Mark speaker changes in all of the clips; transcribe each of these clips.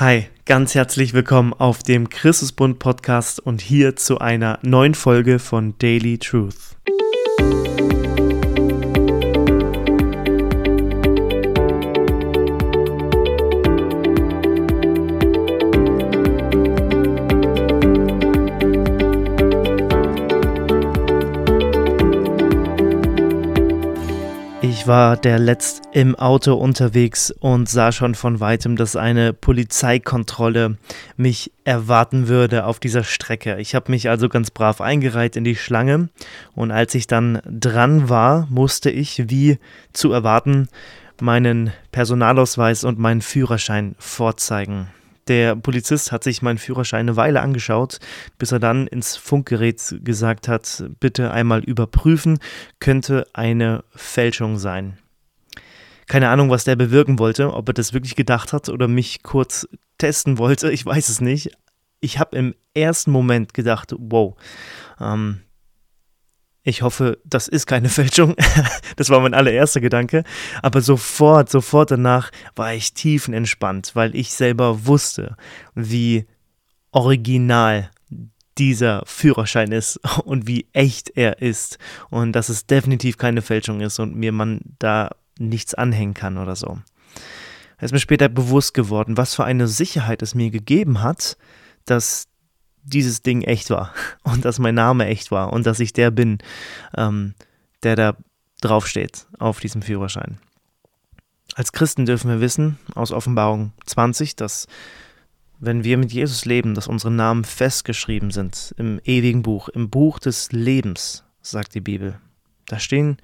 Speaker 1: Hi, ganz herzlich willkommen auf dem Christusbund Podcast und hier zu einer neuen Folge von Daily Truth. War der letzt im Auto unterwegs und sah schon von weitem, dass eine Polizeikontrolle mich erwarten würde auf dieser Strecke. Ich habe mich also ganz brav eingereiht in die Schlange und als ich dann dran war, musste ich, wie zu erwarten, meinen Personalausweis und meinen Führerschein vorzeigen. Der Polizist hat sich meinen Führerschein eine Weile angeschaut, bis er dann ins Funkgerät gesagt hat, bitte einmal überprüfen, könnte eine Fälschung sein. Keine Ahnung, was der bewirken wollte, ob er das wirklich gedacht hat oder mich kurz testen wollte, ich weiß es nicht. Ich habe im ersten Moment gedacht, wow, ähm, ich hoffe, das ist keine Fälschung. das war mein allererster Gedanke. Aber sofort, sofort danach war ich tiefenentspannt, weil ich selber wusste, wie original dieser Führerschein ist und wie echt er ist. Und dass es definitiv keine Fälschung ist und mir man da nichts anhängen kann oder so. Es ist mir später bewusst geworden, was für eine Sicherheit es mir gegeben hat, dass dieses Ding echt war und dass mein Name echt war und dass ich der bin, ähm, der da draufsteht auf diesem Führerschein. Als Christen dürfen wir wissen, aus Offenbarung 20, dass wenn wir mit Jesus leben, dass unsere Namen festgeschrieben sind im ewigen Buch, im Buch des Lebens, sagt die Bibel. Da stehen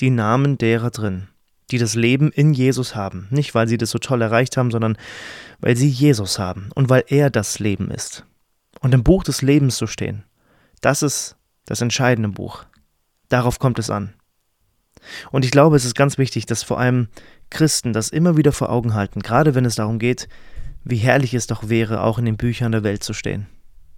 Speaker 1: die Namen derer drin, die das Leben in Jesus haben. Nicht, weil sie das so toll erreicht haben, sondern weil sie Jesus haben und weil er das Leben ist und im Buch des Lebens zu stehen. Das ist das entscheidende Buch. Darauf kommt es an. Und ich glaube, es ist ganz wichtig, dass vor allem Christen das immer wieder vor Augen halten, gerade wenn es darum geht, wie herrlich es doch wäre, auch in den Büchern der Welt zu stehen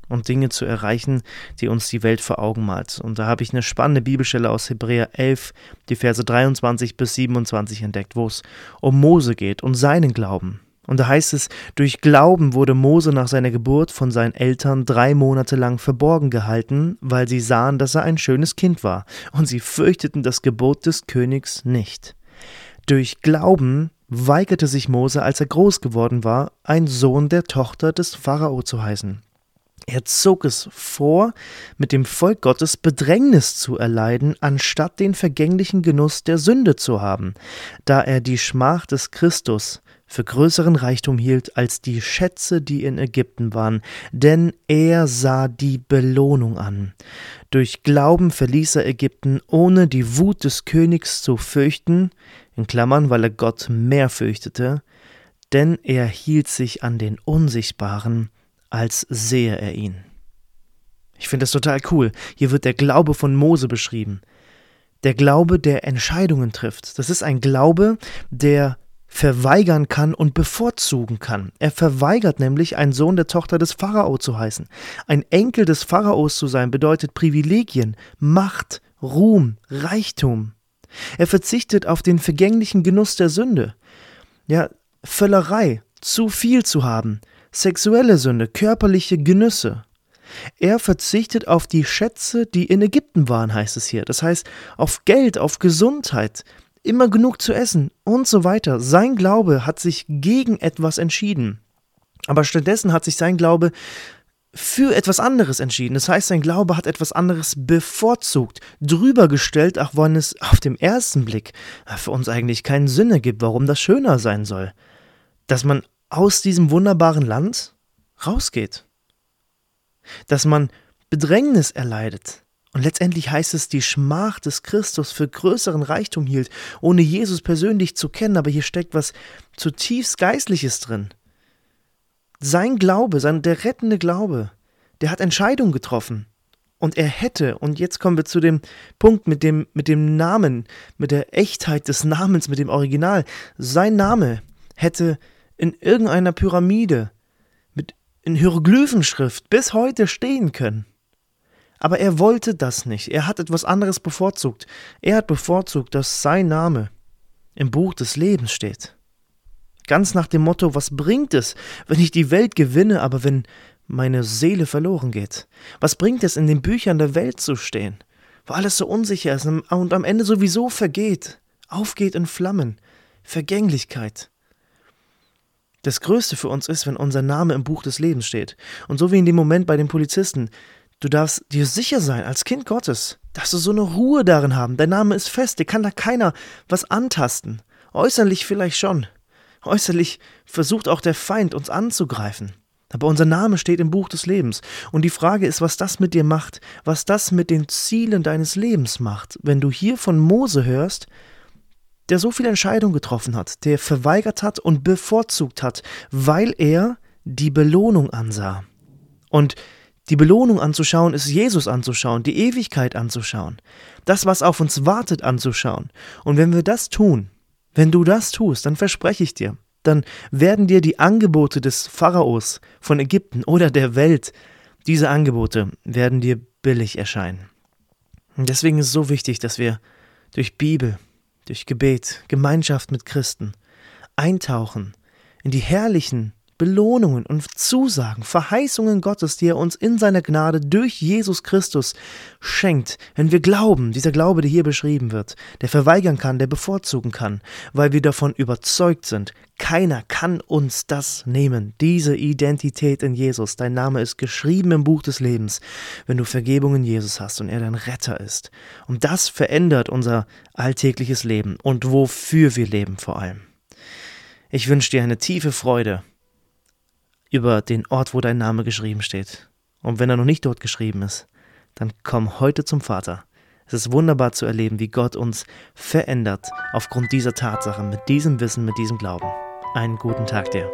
Speaker 1: und Dinge zu erreichen, die uns die Welt vor Augen malt. Und da habe ich eine spannende Bibelstelle aus Hebräer 11, die Verse 23 bis 27 entdeckt, wo es um Mose geht und seinen Glauben. Und da heißt es, durch Glauben wurde Mose nach seiner Geburt von seinen Eltern drei Monate lang verborgen gehalten, weil sie sahen, dass er ein schönes Kind war, und sie fürchteten das Gebot des Königs nicht. Durch Glauben weigerte sich Mose, als er groß geworden war, ein Sohn der Tochter des Pharao zu heißen. Er zog es vor, mit dem Volk Gottes Bedrängnis zu erleiden, anstatt den vergänglichen Genuss der Sünde zu haben, da er die Schmach des Christus für größeren Reichtum hielt als die Schätze, die in Ägypten waren, denn er sah die Belohnung an. Durch Glauben verließ er Ägypten, ohne die Wut des Königs zu fürchten, in Klammern, weil er Gott mehr fürchtete, denn er hielt sich an den Unsichtbaren, als sehe er ihn. Ich finde das total cool. Hier wird der Glaube von Mose beschrieben. Der Glaube, der Entscheidungen trifft. Das ist ein Glaube, der verweigern kann und bevorzugen kann. Er verweigert nämlich, ein Sohn der Tochter des Pharao zu heißen. Ein Enkel des Pharaos zu sein bedeutet Privilegien, Macht, Ruhm, Reichtum. Er verzichtet auf den vergänglichen Genuss der Sünde. Ja, Völlerei, zu viel zu haben, sexuelle Sünde, körperliche Genüsse. Er verzichtet auf die Schätze, die in Ägypten waren, heißt es hier. Das heißt, auf Geld, auf Gesundheit, immer genug zu essen und so weiter. Sein Glaube hat sich gegen etwas entschieden. Aber stattdessen hat sich sein Glaube für etwas anderes entschieden. Das heißt, sein Glaube hat etwas anderes bevorzugt, drüber gestellt, auch wenn es auf dem ersten Blick für uns eigentlich keinen Sinn ergibt, warum das schöner sein soll. Dass man aus diesem wunderbaren Land rausgeht. Dass man Bedrängnis erleidet, und letztendlich heißt es, die Schmach des Christus für größeren Reichtum hielt, ohne Jesus persönlich zu kennen, aber hier steckt was zutiefst Geistliches drin. Sein Glaube, sein, der rettende Glaube, der hat Entscheidungen getroffen. Und er hätte, und jetzt kommen wir zu dem Punkt mit dem, mit dem Namen, mit der Echtheit des Namens, mit dem Original. Sein Name hätte in irgendeiner Pyramide mit in Hieroglyphenschrift bis heute stehen können. Aber er wollte das nicht. Er hat etwas anderes bevorzugt. Er hat bevorzugt, dass sein Name im Buch des Lebens steht. Ganz nach dem Motto, was bringt es, wenn ich die Welt gewinne, aber wenn meine Seele verloren geht? Was bringt es, in den Büchern der Welt zu stehen, wo alles so unsicher ist und am Ende sowieso vergeht, aufgeht in Flammen, Vergänglichkeit? Das Größte für uns ist, wenn unser Name im Buch des Lebens steht. Und so wie in dem Moment bei den Polizisten, du darfst dir sicher sein, als Kind Gottes, dass du so eine Ruhe darin haben. Dein Name ist fest, dir kann da keiner was antasten. Äußerlich vielleicht schon. Äußerlich versucht auch der Feind, uns anzugreifen. Aber unser Name steht im Buch des Lebens. Und die Frage ist, was das mit dir macht, was das mit den Zielen deines Lebens macht, wenn du hier von Mose hörst, der so viele Entscheidungen getroffen hat, der verweigert hat und bevorzugt hat, weil er die Belohnung ansah. Und die Belohnung anzuschauen ist Jesus anzuschauen, die Ewigkeit anzuschauen, das, was auf uns wartet, anzuschauen. Und wenn wir das tun, wenn du das tust, dann verspreche ich dir, dann werden dir die Angebote des Pharaos von Ägypten oder der Welt, diese Angebote werden dir billig erscheinen. Und deswegen ist es so wichtig, dass wir durch Bibel, durch Gebet, Gemeinschaft mit Christen eintauchen in die herrlichen Belohnungen und Zusagen, Verheißungen Gottes, die er uns in seiner Gnade durch Jesus Christus schenkt, wenn wir glauben, dieser Glaube, der hier beschrieben wird, der verweigern kann, der bevorzugen kann, weil wir davon überzeugt sind, keiner kann uns das nehmen, diese Identität in Jesus. Dein Name ist geschrieben im Buch des Lebens, wenn du Vergebung in Jesus hast und er dein Retter ist. Und das verändert unser alltägliches Leben und wofür wir leben vor allem. Ich wünsche dir eine tiefe Freude über den Ort, wo dein Name geschrieben steht. Und wenn er noch nicht dort geschrieben ist, dann komm heute zum Vater. Es ist wunderbar zu erleben, wie Gott uns verändert aufgrund dieser Tatsache, mit diesem Wissen, mit diesem Glauben. Einen guten Tag dir.